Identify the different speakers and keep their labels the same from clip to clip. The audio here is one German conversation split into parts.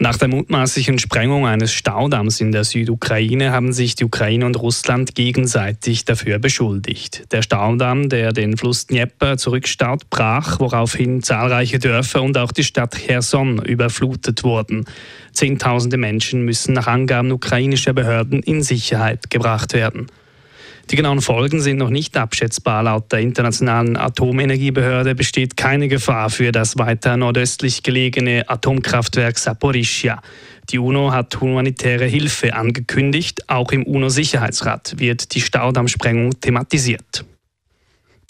Speaker 1: Nach der mutmaßlichen Sprengung eines Staudamms in der Südukraine haben sich die Ukraine und Russland gegenseitig dafür beschuldigt. Der Staudamm, der den Fluss Dnieper zurückstaut, brach, woraufhin zahlreiche Dörfer und auch die Stadt Cherson überflutet wurden. Zehntausende Menschen müssen nach Angaben ukrainischer Behörden in Sicherheit gebracht werden. Die genauen Folgen sind noch nicht abschätzbar. Laut der Internationalen Atomenergiebehörde besteht keine Gefahr für das weiter nordöstlich gelegene Atomkraftwerk Saporischia. Die UNO hat humanitäre Hilfe angekündigt. Auch im UNO-Sicherheitsrat wird die Staudammsprengung thematisiert.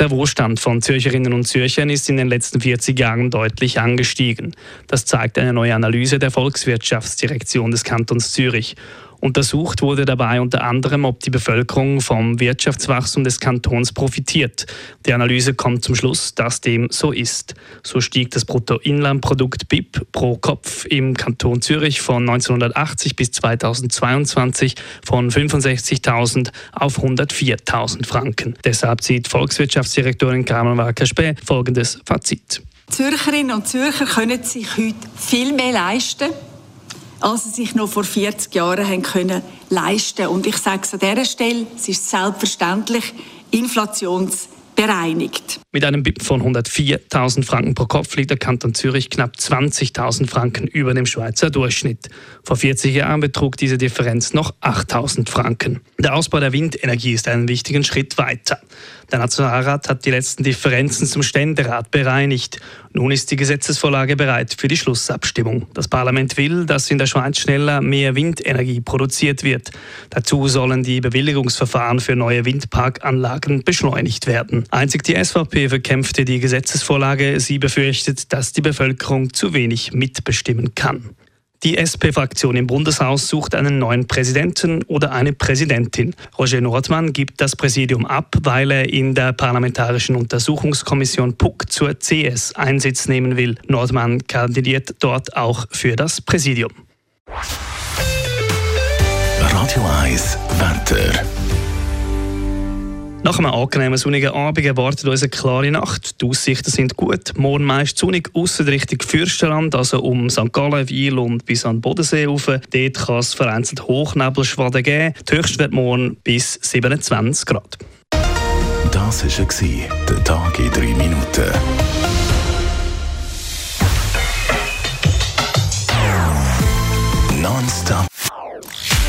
Speaker 1: Der Wohlstand von Zürcherinnen und Zürchern ist in den letzten 40 Jahren deutlich angestiegen. Das zeigt eine neue Analyse der Volkswirtschaftsdirektion des Kantons Zürich. Untersucht wurde dabei unter anderem, ob die Bevölkerung vom Wirtschaftswachstum des Kantons profitiert. Die Analyse kommt zum Schluss, dass dem so ist. So stieg das Bruttoinlandprodukt BIP pro Kopf im Kanton Zürich von 1980 bis 2022 von 65.000 auf 104.000 Franken. Deshalb zieht Volkswirtschaftsdirektorin Carmen Walker-Späh folgendes Fazit.
Speaker 2: Zürcherinnen und Zürcher können sich heute viel mehr leisten als sie sich noch vor 40 Jahren haben können leisten Und ich sage es an dieser Stelle, es ist selbstverständlich inflationsbereinigt.
Speaker 1: Mit einem BIP von 104.000 Franken pro Kopf liegt der Kanton Zürich knapp 20.000 Franken über dem Schweizer Durchschnitt. Vor 40 Jahren betrug diese Differenz noch 8.000 Franken. Der Ausbau der Windenergie ist einen wichtigen Schritt weiter. Der Nationalrat hat die letzten Differenzen zum Ständerat bereinigt. Nun ist die Gesetzesvorlage bereit für die Schlussabstimmung. Das Parlament will, dass in der Schweiz schneller mehr Windenergie produziert wird. Dazu sollen die Bewilligungsverfahren für neue Windparkanlagen beschleunigt werden. Einzig die SVP verkämpfte die Gesetzesvorlage. Sie befürchtet, dass die Bevölkerung zu wenig mitbestimmen kann. Die SP-Fraktion im Bundeshaus sucht einen neuen Präsidenten oder eine Präsidentin. Roger Nordmann gibt das Präsidium ab, weil er in der Parlamentarischen Untersuchungskommission PUC zur CS Einsitz nehmen will. Nordmann kandidiert dort auch für das Präsidium.
Speaker 3: Radio 1, Wetter.
Speaker 1: Nach einem angenehmen sonnigen Abend erwartet uns eine klare Nacht. Die Aussichten sind gut. Morgen meist sonnig, ausser Richtung Fürstenland, also um St. Gallen, Wiel und bis an den Bodensee rauf. Dort kann es vereinzelt Hochnebelschwaden geben. Die Höchstwert morgen bis 27 Grad.
Speaker 3: Das war der Tag in drei Minuten.